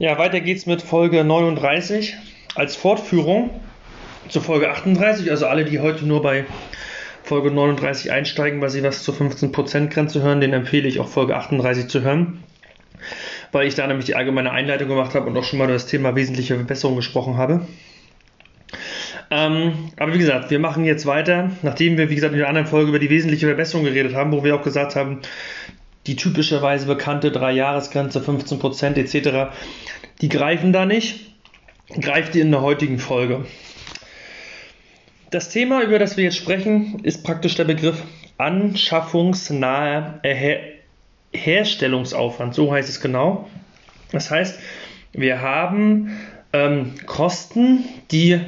Ja, weiter geht's mit Folge 39 als Fortführung zur Folge 38. Also alle, die heute nur bei Folge 39 einsteigen, weil sie was zur 15%-Grenze hören, den empfehle ich auch Folge 38 zu hören, weil ich da nämlich die allgemeine Einleitung gemacht habe und auch schon mal über das Thema wesentliche Verbesserung gesprochen habe. Ähm, aber wie gesagt, wir machen jetzt weiter, nachdem wir, wie gesagt, in der anderen Folge über die wesentliche Verbesserung geredet haben, wo wir auch gesagt haben, die typischerweise bekannte Drei-Jahres-Grenze, 15% etc., die greifen da nicht, greift die in der heutigen Folge. Das Thema, über das wir jetzt sprechen, ist praktisch der Begriff anschaffungsnahe Her Herstellungsaufwand. So heißt es genau. Das heißt, wir haben ähm, Kosten, die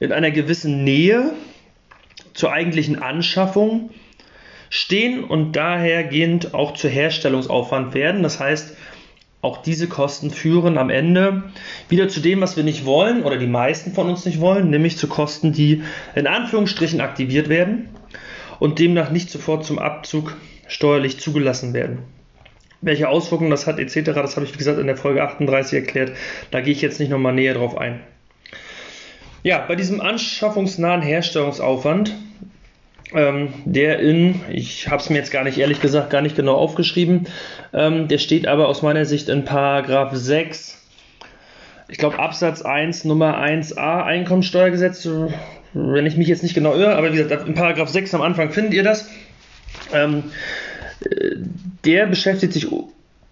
in einer gewissen Nähe zur eigentlichen Anschaffung stehen und dahergehend auch zu Herstellungsaufwand werden. Das heißt, auch diese Kosten führen am Ende wieder zu dem, was wir nicht wollen oder die meisten von uns nicht wollen, nämlich zu Kosten, die in Anführungsstrichen aktiviert werden und demnach nicht sofort zum Abzug steuerlich zugelassen werden. Welche Auswirkungen das hat etc., das habe ich wie gesagt in der Folge 38 erklärt. Da gehe ich jetzt nicht nochmal näher drauf ein. Ja, bei diesem anschaffungsnahen Herstellungsaufwand ähm, der in, ich habe es mir jetzt gar nicht ehrlich gesagt gar nicht genau aufgeschrieben, ähm, der steht aber aus meiner Sicht in Paragraph 6, ich glaube Absatz 1 Nummer 1a Einkommensteuergesetz, wenn ich mich jetzt nicht genau irre, aber wie gesagt, in Paragraph 6 am Anfang findet ihr das. Ähm, äh, der beschäftigt sich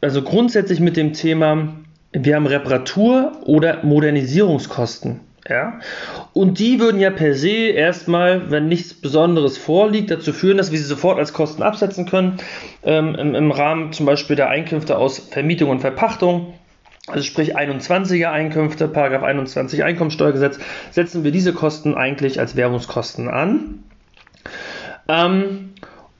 also grundsätzlich mit dem Thema, wir haben Reparatur- oder Modernisierungskosten. Ja? Und die würden ja per se erstmal, wenn nichts Besonderes vorliegt, dazu führen, dass wir sie sofort als Kosten absetzen können, ähm, im, im, Rahmen zum Beispiel der Einkünfte aus Vermietung und Verpachtung. Also sprich 21er Einkünfte, Paragraph 21 Einkommensteuergesetz, setzen wir diese Kosten eigentlich als Werbungskosten an. Ähm,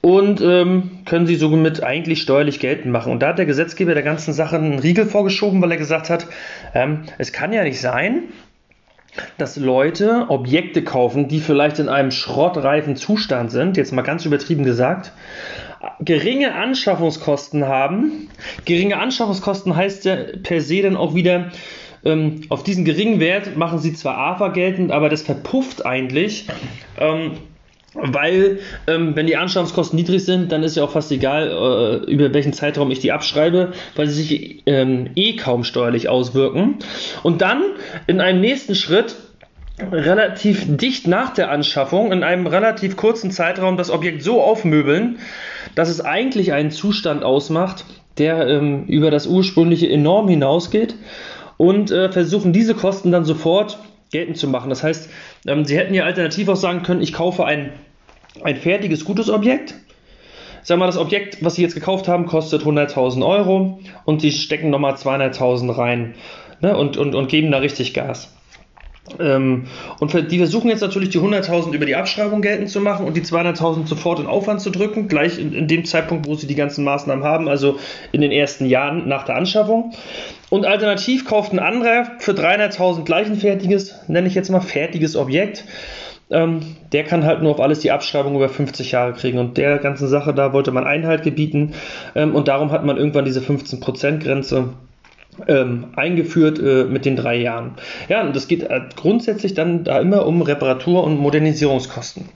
und ähm, können sie somit eigentlich steuerlich geltend machen. Und da hat der Gesetzgeber der ganzen Sache einen Riegel vorgeschoben, weil er gesagt hat, ähm, es kann ja nicht sein, dass Leute Objekte kaufen, die vielleicht in einem schrottreifen Zustand sind, jetzt mal ganz übertrieben gesagt, geringe Anschaffungskosten haben. Geringe Anschaffungskosten heißt ja per se dann auch wieder, ähm, auf diesen geringen Wert machen sie zwar AFA geltend, aber das verpufft eigentlich. Ähm, weil, ähm, wenn die Anschaffungskosten niedrig sind, dann ist ja auch fast egal, äh, über welchen Zeitraum ich die abschreibe, weil sie sich ähm, eh kaum steuerlich auswirken. Und dann in einem nächsten Schritt relativ dicht nach der Anschaffung, in einem relativ kurzen Zeitraum, das Objekt so aufmöbeln, dass es eigentlich einen Zustand ausmacht, der ähm, über das ursprüngliche enorm hinausgeht und äh, versuchen diese Kosten dann sofort geltend zu machen. Das heißt, ähm, Sie hätten ja alternativ auch sagen können, ich kaufe ein, ein fertiges, gutes Objekt. Sagen mal, das Objekt, was Sie jetzt gekauft haben, kostet 100.000 Euro und Sie stecken nochmal 200.000 rein ne, und, und, und geben da richtig Gas. Ähm, und die versuchen jetzt natürlich die 100.000 über die Abschreibung geltend zu machen und die 200.000 sofort in Aufwand zu drücken, gleich in, in, dem Zeitpunkt, wo sie die ganzen Maßnahmen haben, also in den ersten Jahren nach der Anschaffung. Und alternativ kauft ein anderer für 300.000 gleich ein fertiges, nenne ich jetzt mal fertiges Objekt. Ähm, der kann halt nur auf alles die Abschreibung über 50 Jahre kriegen. Und der ganzen Sache, da wollte man Einhalt gebieten. Ähm, und darum hat man irgendwann diese 15%-Grenze ähm, eingeführt äh, mit den drei Jahren. Ja, und das geht äh, grundsätzlich dann da immer um Reparatur- und Modernisierungskosten.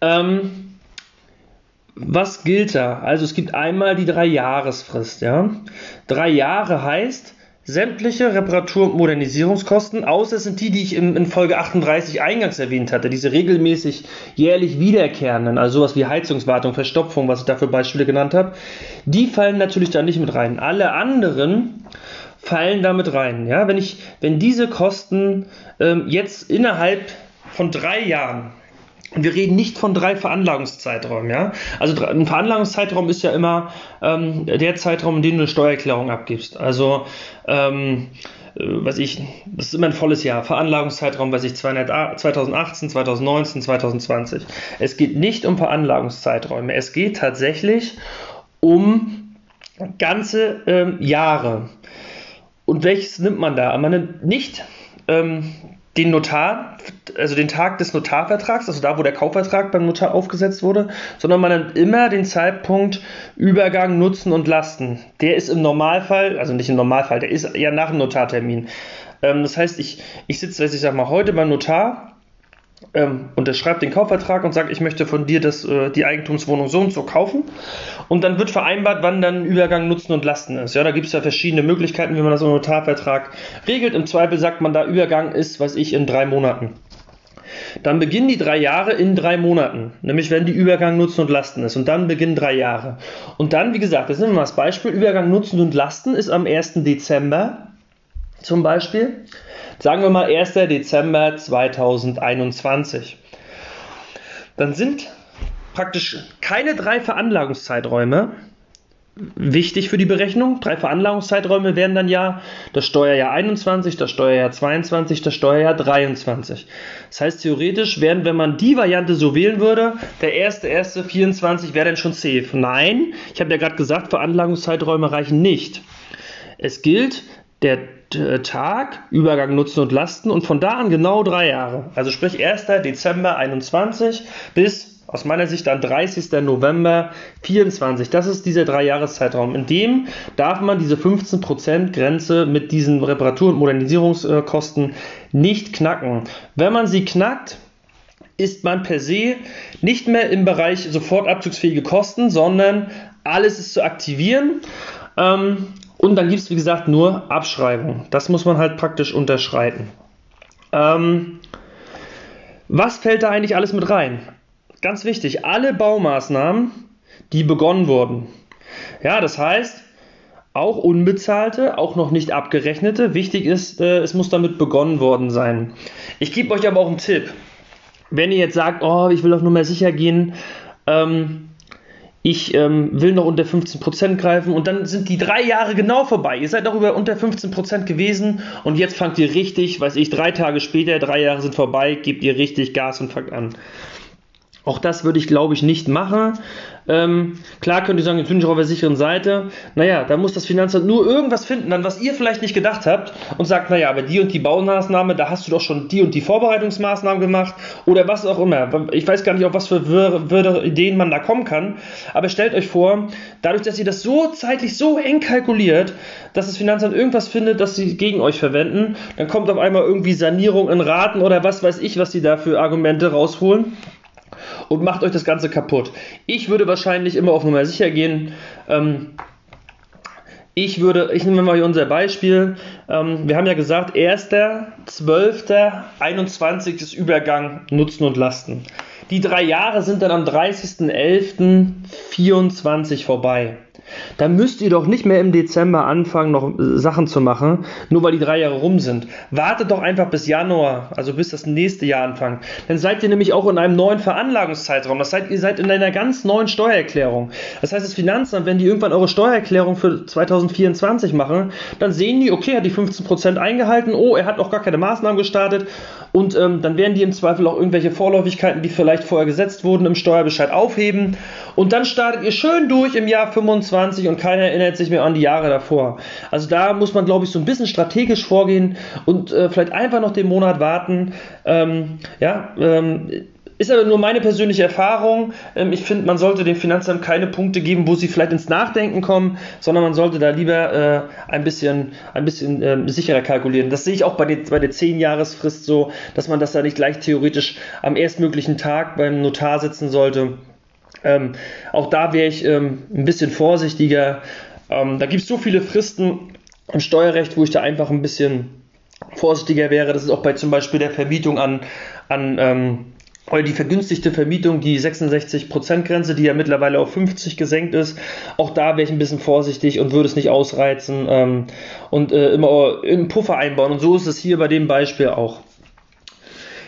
Ähm, was gilt da? Also es gibt einmal die drei Jahresfrist. Ja? Drei Jahre heißt, sämtliche Reparatur- und Modernisierungskosten, außer es sind die, die ich in, in, Folge 38 eingangs erwähnt hatte, diese regelmäßig jährlich wiederkehrenden, also sowas wie Heizungswartung, Verstopfung, was ich dafür Beispiele genannt habe, die fallen natürlich da nicht mit rein. Alle anderen fallen damit rein. Ja? Wenn, ich, wenn diese Kosten ähm, jetzt innerhalb von drei Jahren wir reden nicht von drei Veranlagungszeiträumen, ja. Also ein Veranlagungszeitraum ist ja immer ähm, der Zeitraum, in dem du eine Steuererklärung abgibst. Also ähm, äh, was ich, das ist immer ein volles Jahr. Veranlagungszeitraum, weiß ich, 2018, 2019, 2020. Es geht nicht um Veranlagungszeiträume. Es geht tatsächlich um ganze ähm, Jahre. Und welches nimmt man da? Man nimmt nicht ähm, den Notar, also den Tag des Notarvertrags, also da, wo der Kaufvertrag beim Notar aufgesetzt wurde, sondern man nimmt immer den Zeitpunkt Übergang, Nutzen und Lasten. Der ist im Normalfall, also nicht im Normalfall, der ist ja nach dem Notartermin. Ähm, das heißt, ich, ich sitze, ich sag mal, heute beim Notar, ähm, unterschreibt den Kaufvertrag und sagt, ich möchte von dir das, äh, die Eigentumswohnung so und so kaufen. Und dann wird vereinbart, wann dann Übergang Nutzen und Lasten ist. Ja, da gibt es ja verschiedene Möglichkeiten, wie man das im Notarvertrag regelt. Im Zweifel sagt man da, Übergang ist, weiß ich, in drei Monaten. Dann beginnen die drei Jahre in drei Monaten, nämlich wenn die Übergang Nutzen und Lasten ist. Und dann beginnen drei Jahre. Und dann, wie gesagt, das wir mal das Beispiel, Übergang Nutzen und Lasten ist am 1. Dezember zum Beispiel. Sagen wir mal 1. Dezember 2021. Dann sind praktisch keine drei Veranlagungszeiträume wichtig für die Berechnung. Drei Veranlagungszeiträume wären dann ja das Steuerjahr 21, das Steuerjahr 22, das Steuerjahr 23. Das heißt, theoretisch wären, wenn man die Variante so wählen würde, der erste, erste 24 wäre dann schon safe. Nein, ich habe ja gerade gesagt, Veranlagungszeiträume reichen nicht. Es gilt der Tag, Übergang Nutzen und Lasten und von da an genau drei Jahre. Also sprich 1. Dezember 21 bis aus meiner Sicht dann 30. November 24. Das ist dieser Drei-Jahres-Zeitraum. In dem darf man diese 15% Grenze mit diesen Reparatur- und Modernisierungskosten nicht knacken. Wenn man sie knackt, ist man per se nicht mehr im Bereich sofort abzugsfähige Kosten, sondern alles ist zu aktivieren. Ähm, und dann gibt es, wie gesagt, nur Abschreibung. Das muss man halt praktisch unterschreiten. Ähm, was fällt da eigentlich alles mit rein? Ganz wichtig, alle Baumaßnahmen, die begonnen wurden. Ja, das heißt, auch unbezahlte, auch noch nicht abgerechnete. Wichtig ist, äh, es muss damit begonnen worden sein. Ich gebe euch aber auch einen Tipp. Wenn ihr jetzt sagt, oh, ich will doch nur mehr sicher gehen, ähm, ich ähm, will noch unter 15% greifen und dann sind die drei Jahre genau vorbei. Ihr seid doch über unter 15% gewesen und jetzt fangt ihr richtig, weiß ich, drei Tage später, drei Jahre sind vorbei, gebt ihr richtig Gas und fangt an. Auch das würde ich, glaube ich, nicht machen. Ähm, klar könnt ihr sagen, jetzt bin ich auf der sicheren Seite. Naja, da muss das Finanzamt nur irgendwas finden, dann was ihr vielleicht nicht gedacht habt und sagt, naja, aber die und die Baumaßnahme, da hast du doch schon die und die Vorbereitungsmaßnahmen gemacht oder was auch immer. Ich weiß gar nicht, auf was für würde Ideen man da kommen kann. Aber stellt euch vor, dadurch, dass ihr das so zeitlich so eng kalkuliert, dass das Finanzamt irgendwas findet, das sie gegen euch verwenden, dann kommt auf einmal irgendwie Sanierung in Raten oder was weiß ich, was sie da für Argumente rausholen und macht euch das Ganze kaputt. Ich würde wahrscheinlich immer auf Nummer sicher gehen. Ähm, ich würde, ich nehme mal hier unser Beispiel. Ähm, wir haben ja gesagt, 1.12.21 ist Übergang Nutzen und Lasten. Die drei Jahre sind dann am 30.11.24 vorbei. Da müsst ihr doch nicht mehr im Dezember anfangen, noch äh, Sachen zu machen, nur weil die drei Jahre rum sind. Wartet doch einfach bis Januar, also bis das nächste Jahr anfangen. Dann seid ihr nämlich auch in einem neuen Veranlagungszeitraum. Das heißt, ihr seid in einer ganz neuen Steuererklärung. Das heißt, das Finanzamt, wenn die irgendwann eure Steuererklärung für 2024 machen, dann sehen die, okay, er hat die 15% eingehalten, oh, er hat auch gar keine Maßnahmen gestartet und ähm, dann werden die im Zweifel auch irgendwelche Vorläufigkeiten, die vielleicht vorher gesetzt wurden, im Steuerbescheid aufheben und dann startet ihr schön durch im Jahr 25 2020 und keiner erinnert sich mehr an die Jahre davor. Also da muss man, glaube ich, so ein bisschen strategisch vorgehen und äh, vielleicht einfach noch den Monat warten. Ähm, ja, ähm, ist aber nur meine persönliche Erfahrung. Ähm, ich finde, man sollte dem Finanzamt keine Punkte geben, wo sie vielleicht ins Nachdenken kommen, sondern man sollte da lieber äh, ein bisschen, ein bisschen äh, sicherer kalkulieren. Das sehe ich auch bei, den, bei der 10-Jahresfrist so, dass man das da nicht gleich theoretisch am erstmöglichen Tag beim Notar sitzen sollte. Ähm, auch da wäre ich ähm, ein bisschen vorsichtiger. Ähm, da gibt es so viele Fristen im Steuerrecht, wo ich da einfach ein bisschen vorsichtiger wäre. Das ist auch bei zum Beispiel der Vermietung an, an ähm, oder die vergünstigte Vermietung, die 66%-Grenze, die ja mittlerweile auf 50 gesenkt ist. Auch da wäre ich ein bisschen vorsichtig und würde es nicht ausreizen ähm, und äh, immer einen Puffer einbauen. Und so ist es hier bei dem Beispiel auch.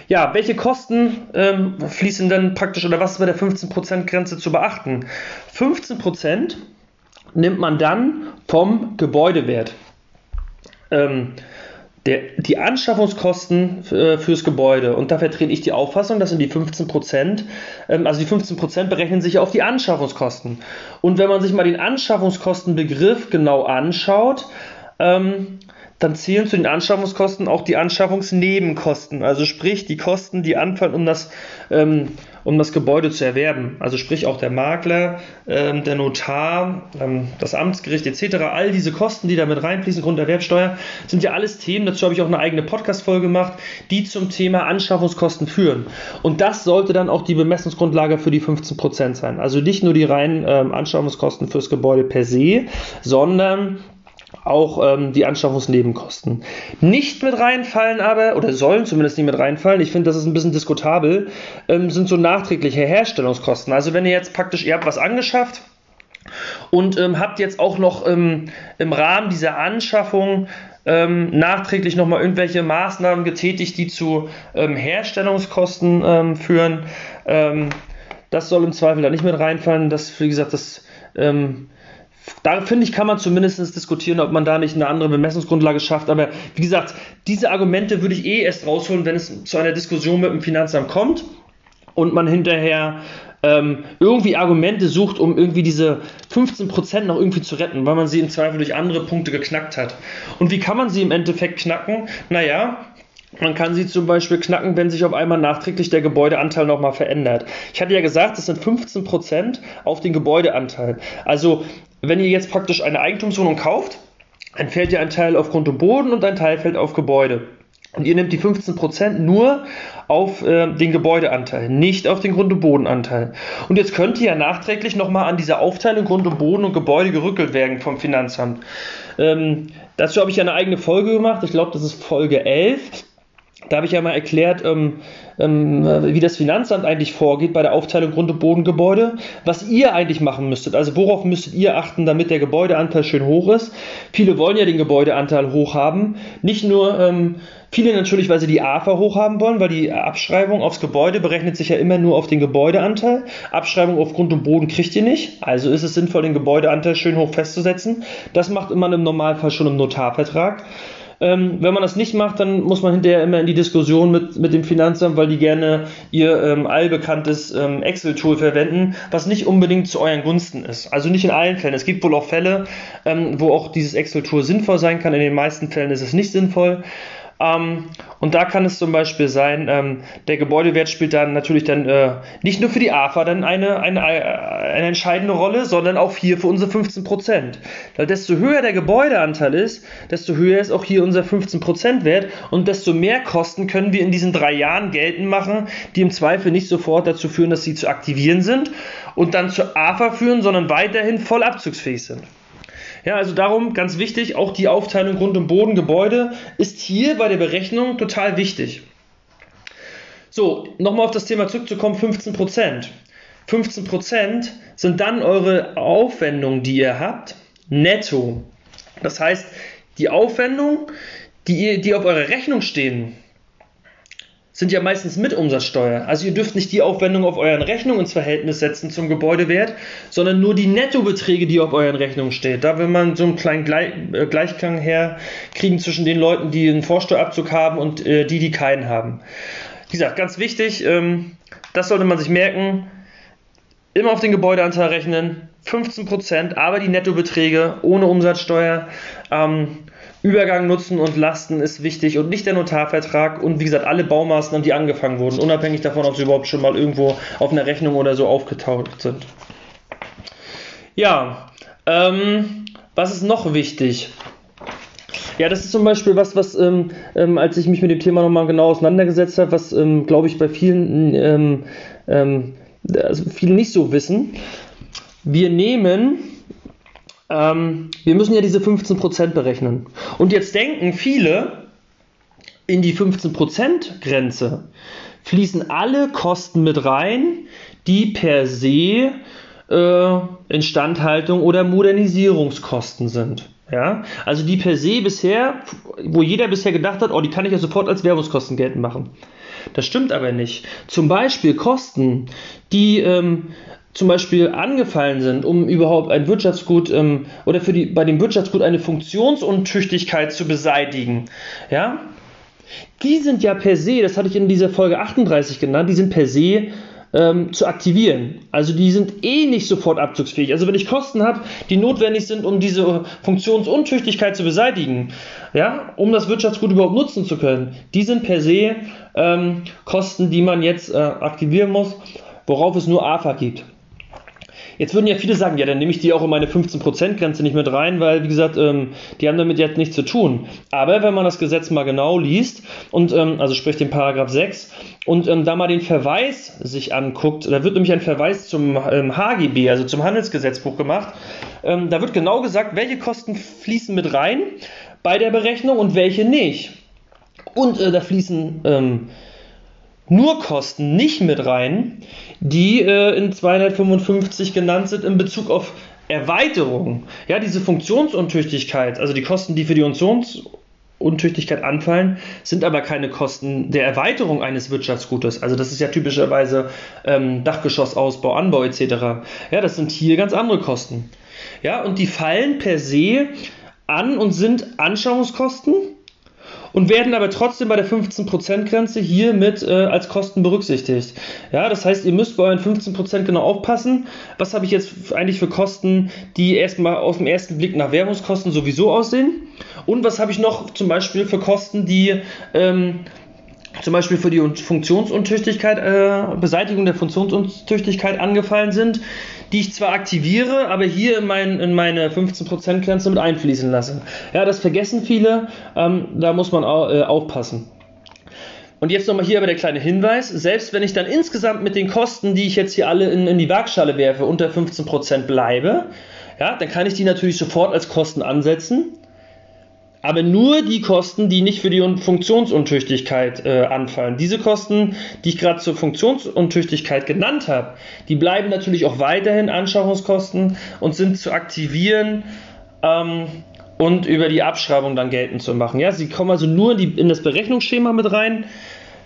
Ja, welche Kosten ähm, fließen dann praktisch oder was ist bei der 15%-Grenze zu beachten? 15% nimmt man dann vom Gebäudewert. Ähm, der, die Anschaffungskosten äh, fürs Gebäude, und da vertrete ich die Auffassung, das sind die 15% ähm, also die 15% berechnen sich auf die Anschaffungskosten. Und wenn man sich mal den Anschaffungskostenbegriff genau anschaut, ähm, dann zählen zu den Anschaffungskosten auch die Anschaffungsnebenkosten, also sprich die Kosten, die anfallen, um das, ähm, um das Gebäude zu erwerben. Also sprich auch der Makler, ähm, der Notar, ähm, das Amtsgericht etc. All diese Kosten, die da mit reinfließen, Grunderwerbsteuer, sind ja alles Themen. Dazu habe ich auch eine eigene Podcast-Folge gemacht, die zum Thema Anschaffungskosten führen. Und das sollte dann auch die Bemessungsgrundlage für die 15% sein. Also nicht nur die reinen ähm, Anschaffungskosten fürs Gebäude per se, sondern auch ähm, die Anschaffungsnebenkosten. Nicht mit reinfallen aber, oder sollen zumindest nicht mit reinfallen, ich finde, das ist ein bisschen diskutabel, ähm, sind so nachträgliche Herstellungskosten. Also wenn ihr jetzt praktisch, ihr habt was angeschafft, und ähm, habt jetzt auch noch ähm, im Rahmen dieser Anschaffung ähm, nachträglich nochmal irgendwelche Maßnahmen getätigt, die zu ähm, Herstellungskosten ähm, führen. Das soll im Zweifel da nicht mit reinfallen. Das, wie gesagt, das ähm, da finde ich, kann man zumindest diskutieren, ob man da nicht eine andere Bemessungsgrundlage schafft. Aber wie gesagt, diese Argumente würde ich eh erst rausholen, wenn es zu einer Diskussion mit dem Finanzamt kommt und man hinterher ähm, irgendwie Argumente sucht, um irgendwie diese 15% noch irgendwie zu retten, weil man sie im Zweifel durch andere Punkte geknackt hat. Und wie kann man sie im Endeffekt knacken? Naja, man kann sie zum Beispiel knacken, wenn sich auf einmal nachträglich der Gebäudeanteil nochmal verändert. Ich hatte ja gesagt, es sind 15% auf den Gebäudeanteil. Also wenn ihr jetzt praktisch eine Eigentumswohnung kauft, dann fällt ja ein Teil auf Grund und Boden und ein Teil fällt auf Gebäude. Und ihr nehmt die 15% nur auf äh, den Gebäudeanteil, nicht auf den Grund- und Bodenanteil. Und jetzt könnt ihr ja nachträglich nochmal an diese Aufteilung Grund und Boden und Gebäude gerückelt werden vom Finanzamt. Ähm, dazu habe ich ja eine eigene Folge gemacht. Ich glaube, das ist Folge 11. Da habe ich ja mal erklärt, ähm, ähm, wie das Finanzamt eigentlich vorgeht bei der Aufteilung Grund- und Bodengebäude, was ihr eigentlich machen müsstet. Also worauf müsstet ihr achten, damit der Gebäudeanteil schön hoch ist. Viele wollen ja den Gebäudeanteil hoch haben. Nicht nur ähm, viele natürlich, weil sie die AFA hoch haben wollen, weil die Abschreibung aufs Gebäude berechnet sich ja immer nur auf den Gebäudeanteil. Abschreibung auf Grund und Boden kriegt ihr nicht. Also ist es sinnvoll, den Gebäudeanteil schön hoch festzusetzen. Das macht man im Normalfall schon im Notarvertrag. Ähm, wenn man das nicht macht, dann muss man hinterher immer in die Diskussion mit, mit dem Finanzamt, weil die gerne ihr ähm, allbekanntes ähm, Excel-Tool verwenden, was nicht unbedingt zu euren Gunsten ist. Also nicht in allen Fällen. Es gibt wohl auch Fälle, ähm, wo auch dieses Excel-Tool sinnvoll sein kann. In den meisten Fällen ist es nicht sinnvoll. Ähm, und da kann es zum Beispiel sein, ähm, der Gebäudewert spielt dann natürlich dann äh, nicht nur für die AFA dann eine, eine, eine entscheidende Rolle, sondern auch hier für unsere 15 Prozent. Weil desto höher der Gebäudeanteil ist, desto höher ist auch hier unser 15 Prozent Wert und desto mehr Kosten können wir in diesen drei Jahren geltend machen, die im Zweifel nicht sofort dazu führen, dass sie zu aktivieren sind und dann zur AFA führen, sondern weiterhin voll abzugsfähig sind. Ja, also darum ganz wichtig, auch die Aufteilung Grund- und Bodengebäude ist hier bei der Berechnung total wichtig. So, nochmal auf das Thema zurückzukommen, 15%. 15% sind dann eure Aufwendungen, die ihr habt, netto. Das heißt, die Aufwendungen, die, die auf eurer Rechnung stehen, sind ja meistens mit Umsatzsteuer. Also ihr dürft nicht die Aufwendung auf euren Rechnungen ins Verhältnis setzen zum Gebäudewert, sondern nur die Nettobeträge, die auf euren Rechnungen stehen. Da will man so einen kleinen äh, Gleichklang herkriegen zwischen den Leuten, die einen Vorsteuerabzug haben und äh, die, die keinen haben. Wie gesagt, ganz wichtig, ähm, das sollte man sich merken. Immer auf den Gebäudeanteil rechnen, 15%, aber die Nettobeträge ohne Umsatzsteuer. Ähm, Übergang Nutzen und Lasten ist wichtig und nicht der Notarvertrag und wie gesagt alle Baumaßnahmen, die angefangen wurden, unabhängig davon, ob sie überhaupt schon mal irgendwo auf einer Rechnung oder so aufgetaucht sind. Ja, ähm, was ist noch wichtig? Ja, das ist zum Beispiel was, was, ähm, ähm, als ich mich mit dem Thema nochmal genau auseinandergesetzt habe, was, ähm, glaube ich, bei vielen, ähm, ähm, also viele nicht so wissen. Wir nehmen ähm, wir müssen ja diese 15% berechnen. Und jetzt denken viele, in die 15% Grenze fließen alle Kosten mit rein, die per se äh, Instandhaltung oder Modernisierungskosten sind. Ja, also die per se bisher, wo jeder bisher gedacht hat, oh, die kann ich ja sofort als Werbungskosten geltend machen. Das stimmt aber nicht. Zum Beispiel Kosten, die ähm, zum Beispiel angefallen sind, um überhaupt ein Wirtschaftsgut ähm, oder für die, bei dem Wirtschaftsgut eine Funktionsuntüchtigkeit zu beseitigen, ja, die sind ja per se, das hatte ich in dieser Folge 38 genannt, die sind per se ähm, zu aktivieren. Also die sind eh nicht sofort abzugsfähig. Also wenn ich Kosten habe, die notwendig sind, um diese Funktionsuntüchtigkeit zu beseitigen, ja, um das Wirtschaftsgut überhaupt nutzen zu können, die sind per se ähm, Kosten, die man jetzt äh, aktivieren muss, worauf es nur AFA gibt. Jetzt würden ja viele sagen, ja, dann nehme ich die auch in meine 15%-Grenze nicht mit rein, weil, wie gesagt, ähm, die haben damit jetzt nichts zu tun. Aber wenn man das Gesetz mal genau liest, und ähm, also sprich den Paragraph 6, und ähm, da mal den Verweis sich anguckt, da wird nämlich ein Verweis zum HGB, ähm, also zum Handelsgesetzbuch gemacht, ähm, da wird genau gesagt, welche Kosten fließen mit rein bei der Berechnung und welche nicht. Und äh, da fließen ähm, nur Kosten nicht mit rein, die äh, in 255 genannt sind in Bezug auf Erweiterung. Ja, diese Funktionsuntüchtigkeit, also die Kosten, die für die Funktionsuntüchtigkeit anfallen, sind aber keine Kosten der Erweiterung eines Wirtschaftsgutes. Also das ist ja typischerweise ähm, Dachgeschossausbau, Anbau etc. Ja, das sind hier ganz andere Kosten. Ja, und die fallen per se an und sind Anschauungskosten und werden aber trotzdem bei der 15%-Grenze hier mit äh, als Kosten berücksichtigt. Ja, das heißt, ihr müsst bei euren 15% genau aufpassen. Was habe ich jetzt eigentlich für Kosten, die erstmal auf den ersten Blick nach Werbungskosten sowieso aussehen? Und was habe ich noch zum Beispiel für Kosten, die ähm, zum Beispiel für die Funktionsuntüchtigkeit, äh, Beseitigung der Funktionsuntüchtigkeit angefallen sind, die ich zwar aktiviere, aber hier in, mein, in meine 15%-Grenze mit einfließen lasse. Ja, das vergessen viele, ähm, da muss man auch, äh, aufpassen. Und jetzt nochmal hier aber der kleine Hinweis, selbst wenn ich dann insgesamt mit den Kosten, die ich jetzt hier alle in, in die Waagschale werfe, unter 15% bleibe, ja, dann kann ich die natürlich sofort als Kosten ansetzen aber nur die Kosten, die nicht für die Funktionsuntüchtigkeit äh, anfallen. Diese Kosten, die ich gerade zur Funktionsuntüchtigkeit genannt habe, die bleiben natürlich auch weiterhin Anschaffungskosten und sind zu aktivieren ähm, und über die Abschreibung dann geltend zu machen. Ja, sie kommen also nur in, die, in das Berechnungsschema mit rein.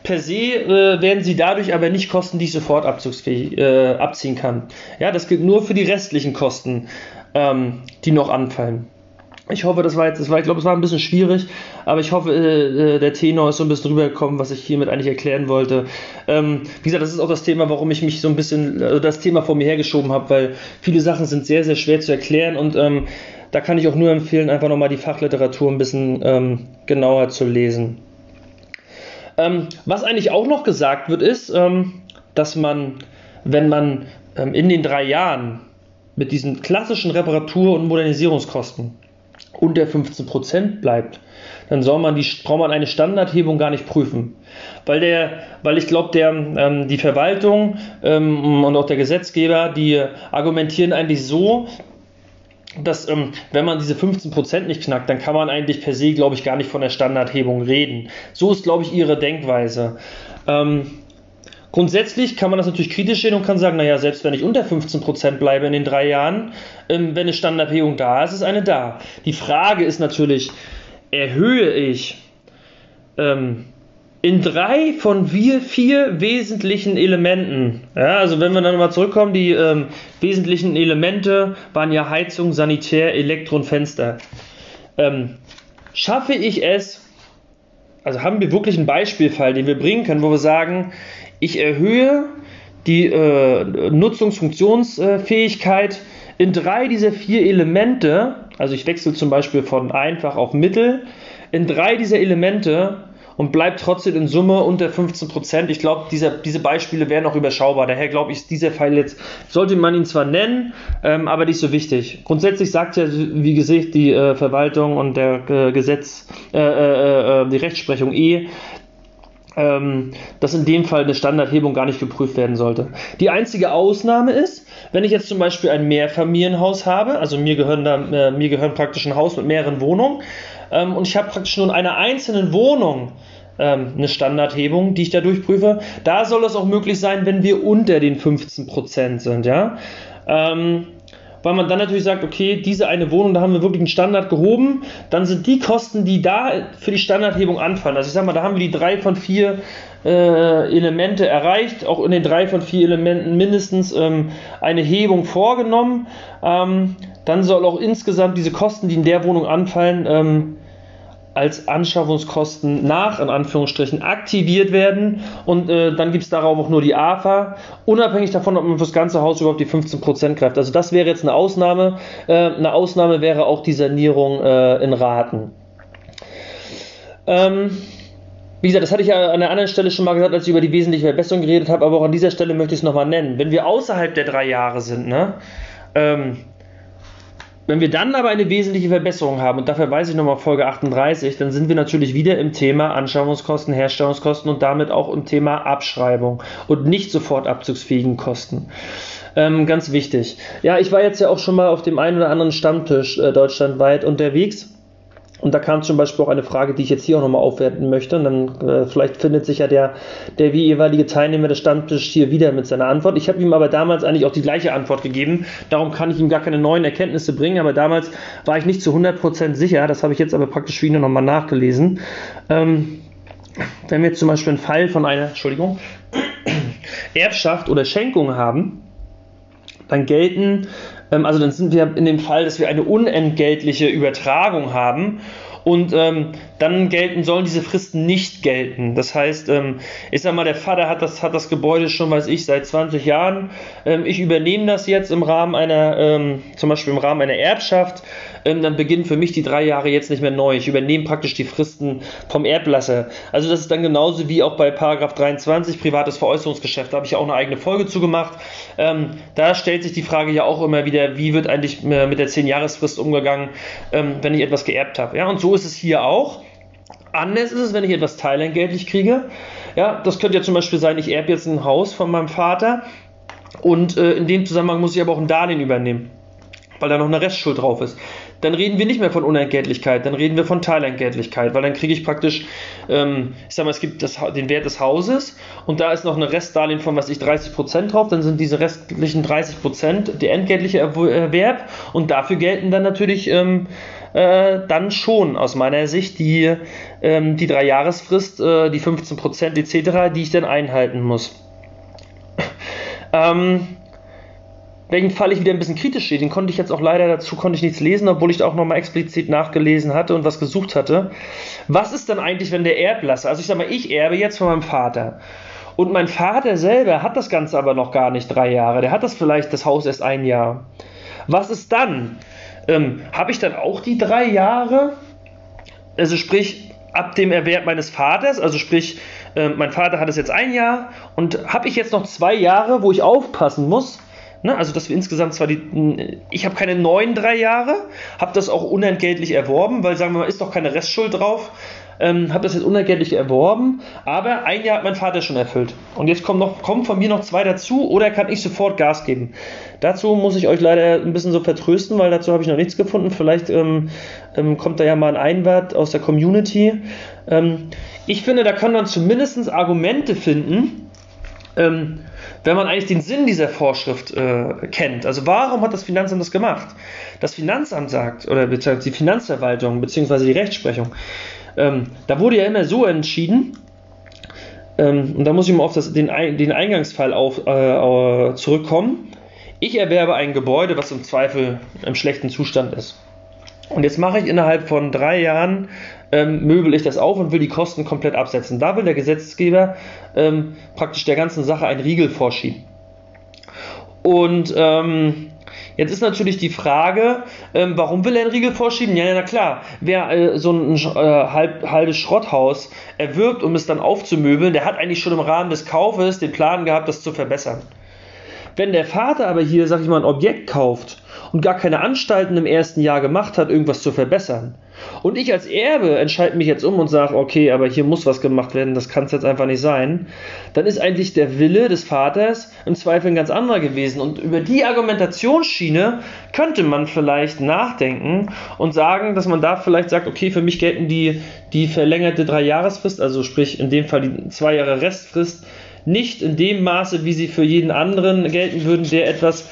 Per se äh, werden sie dadurch aber nicht Kosten, die ich sofort abzugsfähig, äh, abziehen kann. Ja, das gilt nur für die restlichen Kosten, ähm, die noch anfallen. Ich hoffe, das war jetzt, das war, ich glaube, es war ein bisschen schwierig, aber ich hoffe, äh, äh, der Tenor ist so ein bisschen rübergekommen, was ich hiermit eigentlich erklären wollte. Ähm, wie gesagt, das ist auch das Thema, warum ich mich so ein bisschen, äh, das Thema vor mir hergeschoben habe, weil viele Sachen sind sehr, sehr schwer zu erklären und ähm, da kann ich auch nur empfehlen, einfach nochmal die Fachliteratur ein bisschen ähm, genauer zu lesen. Ähm, was eigentlich auch noch gesagt wird, ist, ähm, dass man, wenn man ähm, in den drei Jahren mit diesen klassischen Reparatur- und Modernisierungskosten unter 15% bleibt, dann soll man die, braucht man eine Standardhebung gar nicht prüfen. Weil, der, weil ich glaube, ähm, die Verwaltung ähm, und auch der Gesetzgeber, die argumentieren eigentlich so, dass ähm, wenn man diese 15% nicht knackt, dann kann man eigentlich per se, glaube ich, gar nicht von der Standardhebung reden. So ist, glaube ich, ihre Denkweise. Ähm, Grundsätzlich kann man das natürlich kritisch sehen und kann sagen, naja, selbst wenn ich unter 15% bleibe in den drei Jahren, ähm, wenn eine Standardhebung da ist, ist eine da. Die Frage ist natürlich, erhöhe ich ähm, in drei von vier, vier wesentlichen Elementen. Ja, also wenn wir dann mal zurückkommen, die ähm, wesentlichen Elemente waren ja Heizung, Sanitär, Elektro und Fenster. Ähm, schaffe ich es, also haben wir wirklich einen Beispielfall, den wir bringen können, wo wir sagen, ich erhöhe die äh, Nutzungsfunktionsfähigkeit in drei dieser vier Elemente, also ich wechsle zum Beispiel von einfach auf mittel, in drei dieser Elemente und bleibt trotzdem in Summe unter 15 Prozent. Ich glaube, diese Beispiele wären auch überschaubar. Daher glaube ich, dieser Fall jetzt sollte man ihn zwar nennen, ähm, aber nicht so wichtig. Grundsätzlich sagt ja, wie gesagt, die äh, Verwaltung und der äh, Gesetz, äh, äh, äh die Rechtsprechung eh, ähm, dass in dem Fall eine Standardhebung gar nicht geprüft werden sollte. Die einzige Ausnahme ist, wenn ich jetzt zum Beispiel ein Mehrfamilienhaus habe, also mir gehören, da, äh, mir gehören praktisch ein Haus mit mehreren Wohnungen ähm, und ich habe praktisch nur in einer einzelnen Wohnung ähm, eine Standardhebung, die ich da durchprüfe, da soll es auch möglich sein, wenn wir unter den 15% sind. Ja? Ähm, weil man dann natürlich sagt, okay, diese eine Wohnung, da haben wir wirklich einen Standard gehoben, dann sind die Kosten, die da für die Standardhebung anfallen, also ich sag mal, da haben wir die drei von vier äh, Elemente erreicht, auch in den drei von vier Elementen mindestens ähm, eine Hebung vorgenommen, ähm, dann soll auch insgesamt diese Kosten, die in der Wohnung anfallen, ähm, als Anschaffungskosten nach, in Anführungsstrichen, aktiviert werden und äh, dann gibt es darauf auch nur die AFA, unabhängig davon, ob man fürs ganze Haus überhaupt die 15% greift. Also das wäre jetzt eine Ausnahme. Äh, eine Ausnahme wäre auch die Sanierung äh, in Raten. Ähm, wie gesagt, das hatte ich ja an einer anderen Stelle schon mal gesagt, als ich über die wesentliche Verbesserung geredet habe, aber auch an dieser Stelle möchte ich es nochmal nennen. Wenn wir außerhalb der drei Jahre sind, ne, ähm, wenn wir dann aber eine wesentliche Verbesserung haben, und dafür weise ich nochmal Folge 38, dann sind wir natürlich wieder im Thema Anschaffungskosten, Herstellungskosten und damit auch im Thema Abschreibung und nicht sofort abzugsfähigen Kosten. Ähm, ganz wichtig. Ja, ich war jetzt ja auch schon mal auf dem einen oder anderen Stammtisch äh, deutschlandweit unterwegs und da kam zum Beispiel auch eine Frage, die ich jetzt hier auch nochmal aufwerten möchte. Und dann äh, vielleicht findet sich ja der, der wie jeweilige Teilnehmer des Stammtisches hier wieder mit seiner Antwort. Ich habe ihm aber damals eigentlich auch die gleiche Antwort gegeben. Darum kann ich ihm gar keine neuen Erkenntnisse bringen. Aber damals war ich nicht zu 100% sicher. Das habe ich jetzt aber praktisch ihn nochmal nachgelesen. Ähm, wenn wir zum Beispiel einen Fall von einer, Entschuldigung, Erbschaft oder Schenkung haben, dann gelten also dann sind wir in dem Fall, dass wir eine unentgeltliche Übertragung haben und ähm, dann gelten, sollen diese Fristen nicht gelten. Das heißt, ähm, ich sag mal, der Vater hat das, hat das Gebäude schon, weiß ich, seit 20 Jahren. Ähm, ich übernehme das jetzt im Rahmen einer, ähm, zum Beispiel im Rahmen einer Erbschaft ähm, dann beginnen für mich die drei Jahre jetzt nicht mehr neu. Ich übernehme praktisch die Fristen vom Erblasser. Also das ist dann genauso wie auch bei Paragraph 23 privates Veräußerungsgeschäft. Da habe ich ja auch eine eigene Folge zugemacht. Ähm, da stellt sich die Frage ja auch immer wieder, wie wird eigentlich äh, mit der 10-Jahresfrist umgegangen, ähm, wenn ich etwas geerbt habe. Ja, und so ist es hier auch. Anders ist es, wenn ich etwas teilentgeltlich kriege. Ja, das könnte ja zum Beispiel sein, ich erbe jetzt ein Haus von meinem Vater und äh, in dem Zusammenhang muss ich aber auch ein Darlehen übernehmen, weil da noch eine Restschuld drauf ist dann reden wir nicht mehr von Unentgeltlichkeit, dann reden wir von Teilentgeltlichkeit, weil dann kriege ich praktisch, ähm, ich sag mal, es gibt das, den Wert des Hauses und da ist noch eine Restdarlehen von, was ich, 30% drauf, dann sind diese restlichen 30% der entgeltliche Erwerb und dafür gelten dann natürlich ähm, äh, dann schon aus meiner Sicht die, ähm, die Dreijahresfrist, äh, die 15% etc., die ich dann einhalten muss. ähm, welchen Fall ich wieder ein bisschen kritisch sehe, den konnte ich jetzt auch leider dazu konnte ich nichts lesen, obwohl ich da auch nochmal explizit nachgelesen hatte und was gesucht hatte. Was ist dann eigentlich, wenn der Erblasser, also ich sag mal, ich erbe jetzt von meinem Vater und mein Vater selber hat das Ganze aber noch gar nicht drei Jahre, der hat das vielleicht das Haus erst ein Jahr. Was ist dann? Ähm, Habe ich dann auch die drei Jahre? Also sprich, ab dem Erwerb meines Vaters, also sprich, äh, mein Vater hat es jetzt ein Jahr und habe ich jetzt noch zwei Jahre, wo ich aufpassen muss, Ne? Also, dass wir insgesamt zwar die. Ich habe keine neuen drei Jahre, habe das auch unentgeltlich erworben, weil sagen wir mal, ist doch keine Restschuld drauf. Ähm, habe das jetzt unentgeltlich erworben, aber ein Jahr hat mein Vater schon erfüllt. Und jetzt kommen, noch, kommen von mir noch zwei dazu oder kann ich sofort Gas geben? Dazu muss ich euch leider ein bisschen so vertrösten, weil dazu habe ich noch nichts gefunden. Vielleicht ähm, ähm, kommt da ja mal ein Einwand aus der Community. Ähm, ich finde, da kann man zumindest Argumente finden, ähm, wenn man eigentlich den Sinn dieser Vorschrift äh, kennt. Also warum hat das Finanzamt das gemacht? Das Finanzamt sagt, oder beziehungsweise die Finanzverwaltung, beziehungsweise die Rechtsprechung, ähm, da wurde ja immer so entschieden, ähm, und da muss ich mal auf das, den, den Eingangsfall auf, äh, zurückkommen. Ich erwerbe ein Gebäude, was im Zweifel im schlechten Zustand ist. Und jetzt mache ich innerhalb von drei Jahren ähm, möbel ich das auf und will die Kosten komplett absetzen. Da will der Gesetzgeber ähm, praktisch der ganzen Sache einen Riegel vorschieben. Und ähm, Jetzt ist natürlich die Frage, ähm, warum will er einen Riegel vorschieben? Ja, na klar, wer äh, so ein äh, halb, halbes Schrotthaus erwirbt, um es dann aufzumöbeln, der hat eigentlich schon im Rahmen des Kaufes den Plan gehabt, das zu verbessern. Wenn der Vater aber hier, sag ich mal, ein Objekt kauft und gar keine Anstalten im ersten Jahr gemacht hat, irgendwas zu verbessern, und ich als Erbe entscheide mich jetzt um und sage, okay, aber hier muss was gemacht werden, das kann es jetzt einfach nicht sein, dann ist eigentlich der Wille des Vaters im Zweifel ein ganz anderer gewesen. Und über die Argumentationsschiene könnte man vielleicht nachdenken und sagen, dass man da vielleicht sagt, okay, für mich gelten die, die verlängerte Dreijahresfrist, also sprich in dem Fall die zwei Jahre Restfrist, nicht in dem Maße, wie sie für jeden anderen gelten würden, der etwas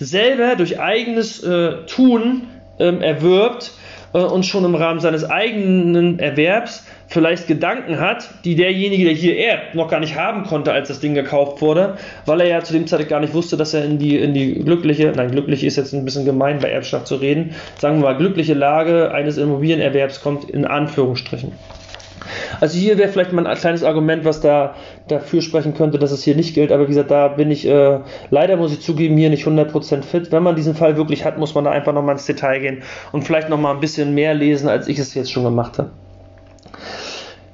selber durch eigenes äh, Tun ähm, erwirbt, äh, und schon im Rahmen seines eigenen Erwerbs vielleicht Gedanken hat, die derjenige, der hier erbt, noch gar nicht haben konnte, als das Ding gekauft wurde, weil er ja zu dem Zeitpunkt gar nicht wusste, dass er in die, in die glückliche, nein, glücklich ist jetzt ein bisschen gemein bei Erbschaft zu reden, sagen wir mal, glückliche Lage eines Immobilienerwerbs kommt in Anführungsstrichen. Also hier wäre vielleicht mal ein kleines Argument, was da dafür sprechen könnte, dass es hier nicht gilt. Aber wie gesagt, da bin ich äh, leider, muss ich zugeben, hier nicht 100% fit. Wenn man diesen Fall wirklich hat, muss man da einfach nochmal ins Detail gehen und vielleicht nochmal ein bisschen mehr lesen, als ich es jetzt schon gemacht habe.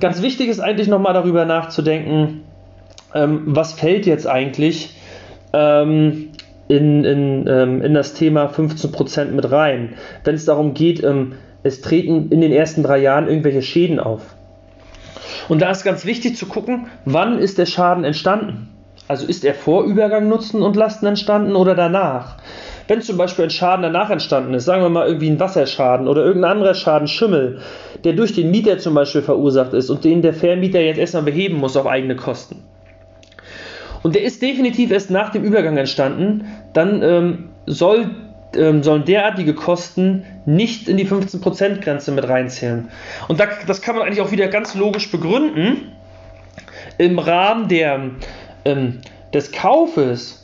Ganz wichtig ist eigentlich nochmal darüber nachzudenken, ähm, was fällt jetzt eigentlich ähm, in, in, ähm, in das Thema 15% mit rein, wenn es darum geht, ähm, es treten in den ersten drei Jahren irgendwelche Schäden auf. Und da ist ganz wichtig zu gucken, wann ist der Schaden entstanden. Also ist er vor Übergang Nutzen und Lasten entstanden oder danach? Wenn zum Beispiel ein Schaden danach entstanden ist, sagen wir mal irgendwie ein Wasserschaden oder irgendein anderer Schaden, Schimmel, der durch den Mieter zum Beispiel verursacht ist und den der Vermieter jetzt erstmal beheben muss auf eigene Kosten. Und der ist definitiv erst nach dem Übergang entstanden, dann ähm, soll ähm, sollen derartige Kosten nicht in die 15%-Grenze mit reinzählen. Und da, das kann man eigentlich auch wieder ganz logisch begründen. Im Rahmen der, ähm, des Kaufes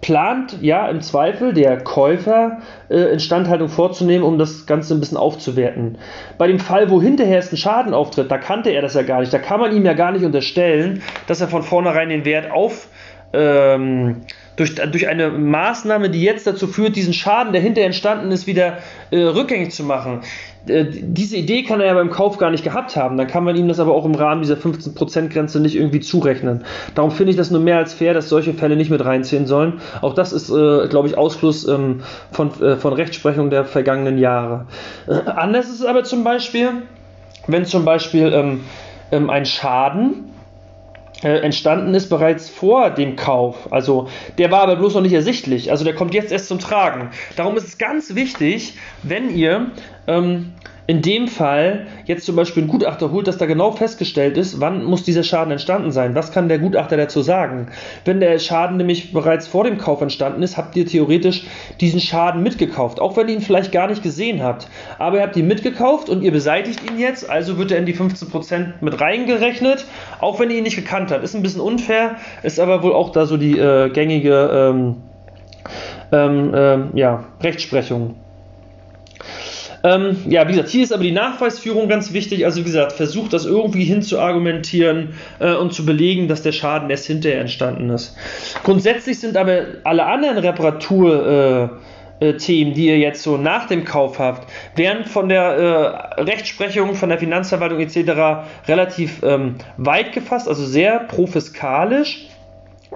plant ja im Zweifel der Käufer äh, Instandhaltung vorzunehmen, um das Ganze ein bisschen aufzuwerten. Bei dem Fall, wo hinterher ein Schaden auftritt, da kannte er das ja gar nicht. Da kann man ihm ja gar nicht unterstellen, dass er von vornherein den Wert auf ähm, durch, durch eine Maßnahme, die jetzt dazu führt, diesen Schaden, der hinterher entstanden ist, wieder äh, rückgängig zu machen. Äh, diese Idee kann er ja beim Kauf gar nicht gehabt haben. Dann kann man ihm das aber auch im Rahmen dieser 15%-Grenze nicht irgendwie zurechnen. Darum finde ich das nur mehr als fair, dass solche Fälle nicht mit reinziehen sollen. Auch das ist, äh, glaube ich, Ausschluss ähm, von, äh, von Rechtsprechung der vergangenen Jahre. Äh, anders ist es aber zum Beispiel, wenn zum Beispiel ähm, ähm, ein Schaden äh, entstanden ist bereits vor dem Kauf. Also der war aber bloß noch nicht ersichtlich. Also der kommt jetzt erst zum Tragen. Darum ist es ganz wichtig, wenn ihr ähm, in dem Fall jetzt zum Beispiel ein Gutachter holt, dass da genau festgestellt ist, wann muss dieser Schaden entstanden sein. Was kann der Gutachter dazu sagen? Wenn der Schaden nämlich bereits vor dem Kauf entstanden ist, habt ihr theoretisch diesen Schaden mitgekauft, auch wenn ihr ihn vielleicht gar nicht gesehen habt. Aber ihr habt ihn mitgekauft und ihr beseitigt ihn jetzt, also wird er in die 15% mit reingerechnet, auch wenn ihr ihn nicht gekannt habt. Ist ein bisschen unfair, ist aber wohl auch da so die äh, gängige ähm, ähm, ähm, ja, Rechtsprechung. Ähm, ja, wie gesagt, hier ist aber die Nachweisführung ganz wichtig. Also wie gesagt, versucht das irgendwie hinzuargumentieren äh, und zu belegen, dass der Schaden erst hinterher entstanden ist. Grundsätzlich sind aber alle anderen Reparatur äh, äh, Themen, die ihr jetzt so nach dem Kauf habt, werden von der äh, Rechtsprechung, von der Finanzverwaltung etc. relativ ähm, weit gefasst, also sehr profiskalisch.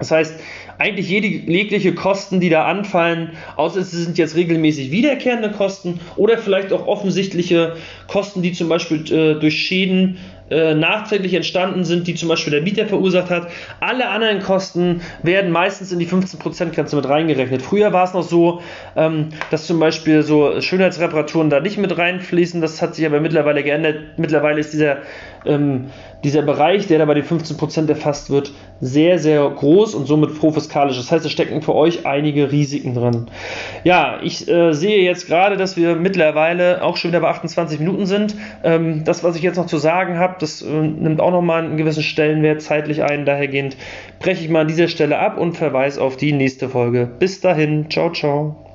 Das heißt, eigentlich jede, jegliche Kosten, die da anfallen, außer es sind jetzt regelmäßig wiederkehrende Kosten oder vielleicht auch offensichtliche Kosten, die zum Beispiel äh, durch Schäden äh, nachträglich entstanden sind, die zum Beispiel der Mieter verursacht hat. Alle anderen Kosten werden meistens in die 15%-Grenze mit reingerechnet. Früher war es noch so, ähm, dass zum Beispiel so Schönheitsreparaturen da nicht mit reinfließen. Das hat sich aber mittlerweile geändert. Mittlerweile ist dieser, ähm, dieser Bereich, der da bei den 15% erfasst wird, sehr, sehr groß und somit profiskalisch. Das heißt, es stecken für euch einige Risiken drin. Ja, ich äh, sehe jetzt gerade, dass wir mittlerweile auch schon wieder bei 28 Minuten sind. Ähm, das, was ich jetzt noch zu sagen habe, das äh, nimmt auch nochmal einen gewissen Stellenwert zeitlich ein. Dahergehend breche ich mal an dieser Stelle ab und verweise auf die nächste Folge. Bis dahin, ciao, ciao.